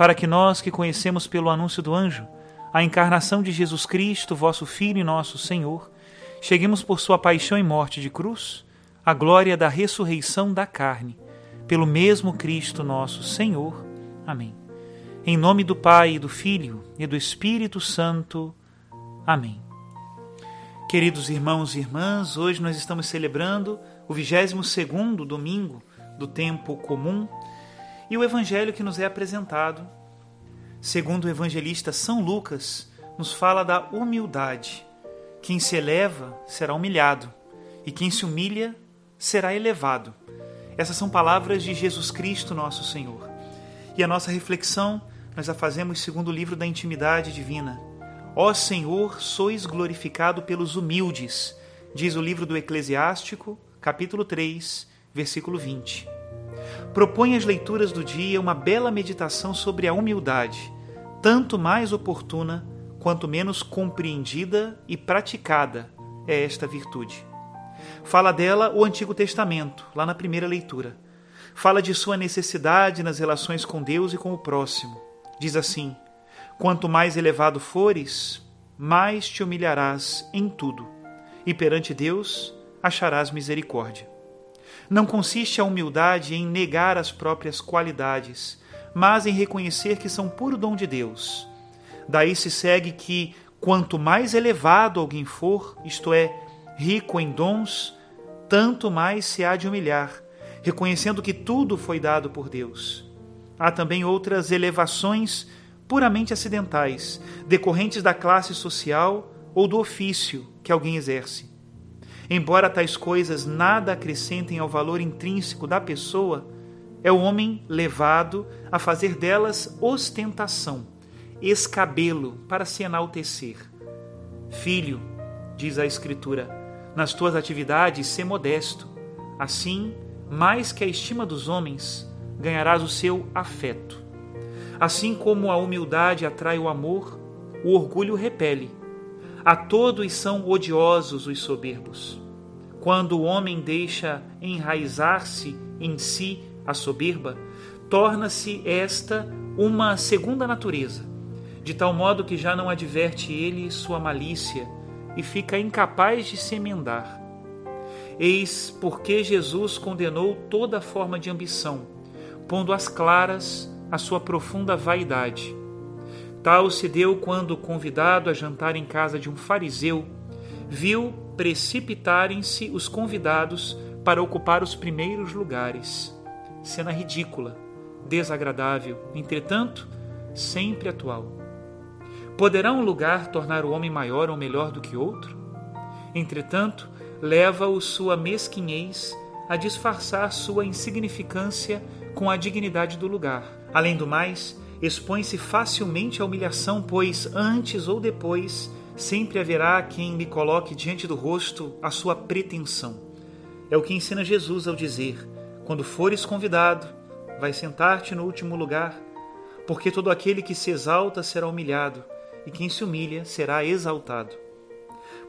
para que nós que conhecemos pelo anúncio do anjo a encarnação de Jesus Cristo, vosso Filho e nosso Senhor, cheguemos por sua paixão e morte de cruz à glória da ressurreição da carne, pelo mesmo Cristo nosso Senhor. Amém. Em nome do Pai, do Filho e do Espírito Santo. Amém. Queridos irmãos e irmãs, hoje nós estamos celebrando o 22º domingo do tempo comum e o evangelho que nos é apresentado, segundo o evangelista São Lucas, nos fala da humildade. Quem se eleva será humilhado, e quem se humilha será elevado. Essas são palavras de Jesus Cristo, nosso Senhor. E a nossa reflexão nós a fazemos segundo o livro da intimidade divina. Ó Senhor, sois glorificado pelos humildes, diz o livro do Eclesiástico, capítulo 3, versículo 20 propõe às leituras do dia uma bela meditação sobre a humildade, tanto mais oportuna quanto menos compreendida e praticada é esta virtude. Fala dela o Antigo Testamento, lá na primeira leitura. Fala de sua necessidade nas relações com Deus e com o próximo. Diz assim: Quanto mais elevado fores, mais te humilharás em tudo, e perante Deus acharás misericórdia. Não consiste a humildade em negar as próprias qualidades, mas em reconhecer que são puro dom de Deus. Daí se segue que, quanto mais elevado alguém for, isto é, rico em dons, tanto mais se há de humilhar, reconhecendo que tudo foi dado por Deus. Há também outras elevações puramente acidentais, decorrentes da classe social ou do ofício que alguém exerce. Embora tais coisas nada acrescentem ao valor intrínseco da pessoa, é o homem levado a fazer delas ostentação, escabelo para se enaltecer. Filho, diz a Escritura, nas tuas atividades sê modesto. Assim, mais que a estima dos homens, ganharás o seu afeto. Assim como a humildade atrai o amor, o orgulho repele. A todos são odiosos os soberbos. Quando o homem deixa enraizar-se em si a soberba, torna-se esta uma segunda natureza, de tal modo que já não adverte ele sua malícia e fica incapaz de se emendar. Eis porque Jesus condenou toda forma de ambição, pondo às claras a sua profunda vaidade. Tal se deu quando, convidado a jantar em casa de um fariseu, viu precipitarem-se os convidados para ocupar os primeiros lugares. Cena ridícula, desagradável, entretanto, sempre atual. Poderá um lugar tornar o homem maior ou melhor do que outro? Entretanto, leva-o sua mesquinhez a disfarçar sua insignificância com a dignidade do lugar. Além do mais, expõe-se facilmente à humilhação, pois antes ou depois sempre haverá quem me coloque diante do rosto a sua pretensão. É o que ensina Jesus ao dizer: quando fores convidado, vai sentar-te no último lugar, porque todo aquele que se exalta será humilhado, e quem se humilha será exaltado.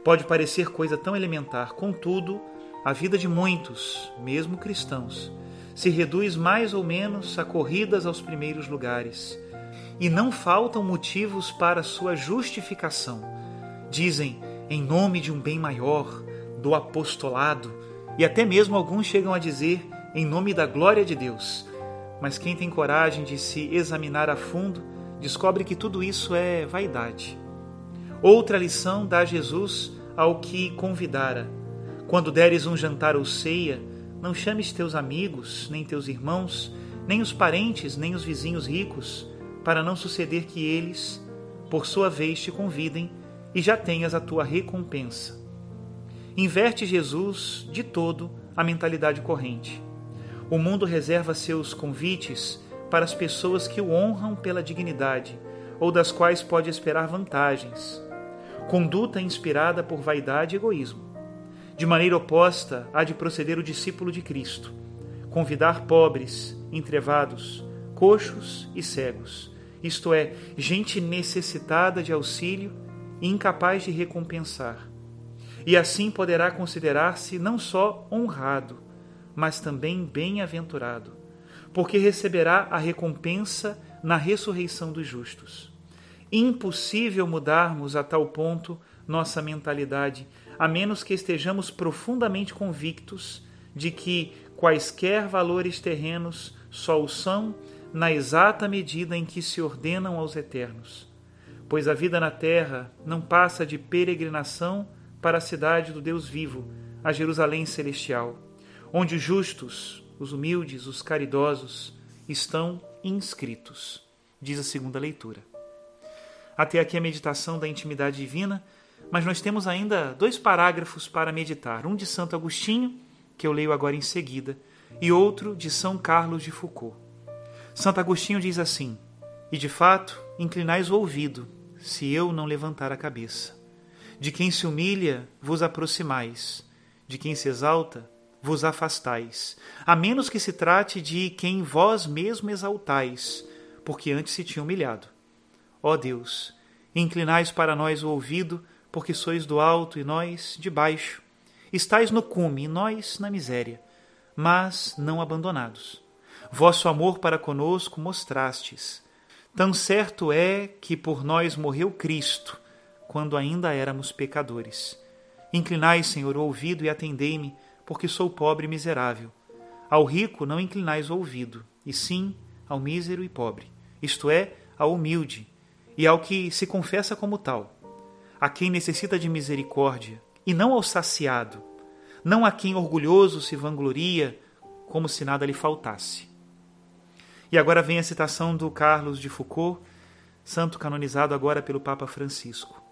Pode parecer coisa tão elementar, contudo, a vida de muitos, mesmo cristãos, se reduz mais ou menos a corridas aos primeiros lugares. E não faltam motivos para sua justificação. Dizem, em nome de um bem maior, do apostolado, e até mesmo alguns chegam a dizer, em nome da glória de Deus. Mas quem tem coragem de se examinar a fundo, descobre que tudo isso é vaidade. Outra lição dá Jesus ao que convidara quando deres um jantar ou ceia, não chames teus amigos, nem teus irmãos, nem os parentes, nem os vizinhos ricos, para não suceder que eles, por sua vez, te convidem e já tenhas a tua recompensa. Inverte Jesus de todo a mentalidade corrente. O mundo reserva seus convites para as pessoas que o honram pela dignidade ou das quais pode esperar vantagens. Conduta inspirada por vaidade e egoísmo. De maneira oposta, há de proceder o discípulo de Cristo, convidar pobres, entrevados, coxos e cegos, isto é, gente necessitada de auxílio incapaz de recompensar. E assim poderá considerar-se não só honrado, mas também bem-aventurado, porque receberá a recompensa na ressurreição dos justos. Impossível mudarmos a tal ponto nossa mentalidade a menos que estejamos profundamente convictos de que quaisquer valores terrenos só o são na exata medida em que se ordenam aos eternos. Pois a vida na terra não passa de peregrinação para a cidade do Deus vivo, a Jerusalém celestial, onde os justos, os humildes, os caridosos estão inscritos, diz a segunda leitura. Até aqui a meditação da intimidade divina mas nós temos ainda dois parágrafos para meditar: um de Santo Agostinho, que eu leio agora em seguida, e outro de São Carlos de Foucault. Santo Agostinho diz assim: E de fato, inclinais o ouvido, se eu não levantar a cabeça. De quem se humilha, vos aproximais, de quem se exalta, vos afastais, a menos que se trate de quem vós mesmo exaltais, porque antes se tinha humilhado. Ó Deus, inclinais para nós o ouvido, porque sois do alto e nós de baixo. Estais no cume e nós na miséria, mas não abandonados. Vosso amor para conosco mostrastes. Tão certo é que por nós morreu Cristo, quando ainda éramos pecadores. Inclinai, Senhor, o ouvido e atendei-me, porque sou pobre e miserável. Ao rico não inclinais o ouvido, e sim ao mísero e pobre, isto é, ao humilde, e ao que se confessa como tal a quem necessita de misericórdia, e não ao saciado, não a quem orgulhoso se vangloria, como se nada lhe faltasse. E agora vem a citação do Carlos de Foucault, santo canonizado agora pelo Papa Francisco.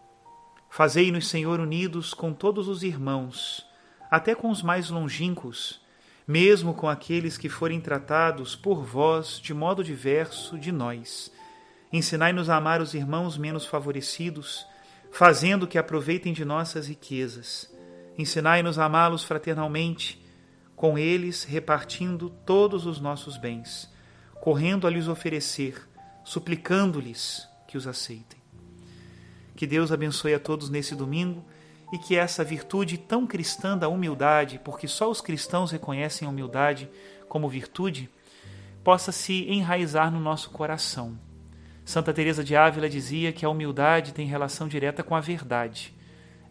Fazei-nos, Senhor, unidos com todos os irmãos, até com os mais longínquos, mesmo com aqueles que forem tratados por vós de modo diverso de nós. Ensinai-nos a amar os irmãos menos favorecidos, fazendo que aproveitem de nossas riquezas. Ensinai-nos a amá-los fraternalmente, com eles repartindo todos os nossos bens, correndo a lhes oferecer, suplicando-lhes que os aceitem. Que Deus abençoe a todos nesse domingo e que essa virtude tão cristã da humildade, porque só os cristãos reconhecem a humildade como virtude, possa se enraizar no nosso coração Santa Teresa de Ávila dizia que a humildade tem relação direta com a verdade.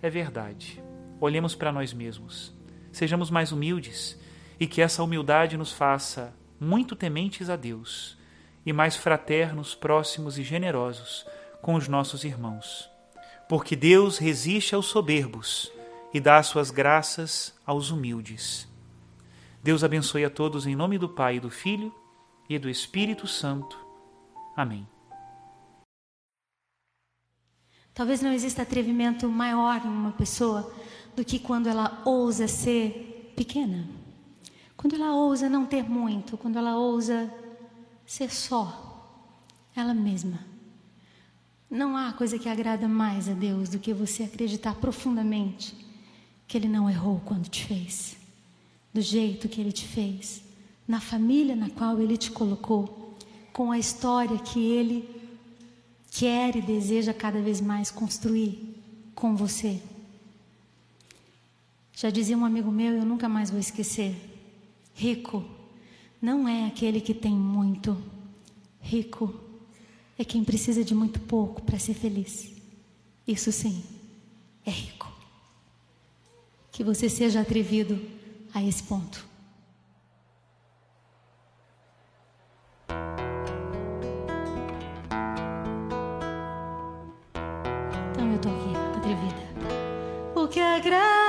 É verdade. Olhemos para nós mesmos. Sejamos mais humildes e que essa humildade nos faça muito tementes a Deus e mais fraternos, próximos e generosos com os nossos irmãos. Porque Deus resiste aos soberbos e dá suas graças aos humildes. Deus abençoe a todos em nome do Pai, do Filho e do Espírito Santo. Amém. Talvez não exista atrevimento maior em uma pessoa do que quando ela ousa ser pequena. Quando ela ousa não ter muito, quando ela ousa ser só ela mesma. Não há coisa que agrada mais a Deus do que você acreditar profundamente que Ele não errou quando te fez, do jeito que Ele te fez, na família na qual Ele te colocou, com a história que Ele quer e deseja cada vez mais construir com você. Já dizia um amigo meu, eu nunca mais vou esquecer. Rico não é aquele que tem muito. Rico é quem precisa de muito pouco para ser feliz. Isso sim, é rico. Que você seja atrevido a esse ponto. Então eu tô aqui, atrevida. O que agrada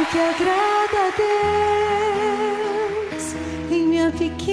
o que agrada a Deus em minha pequena.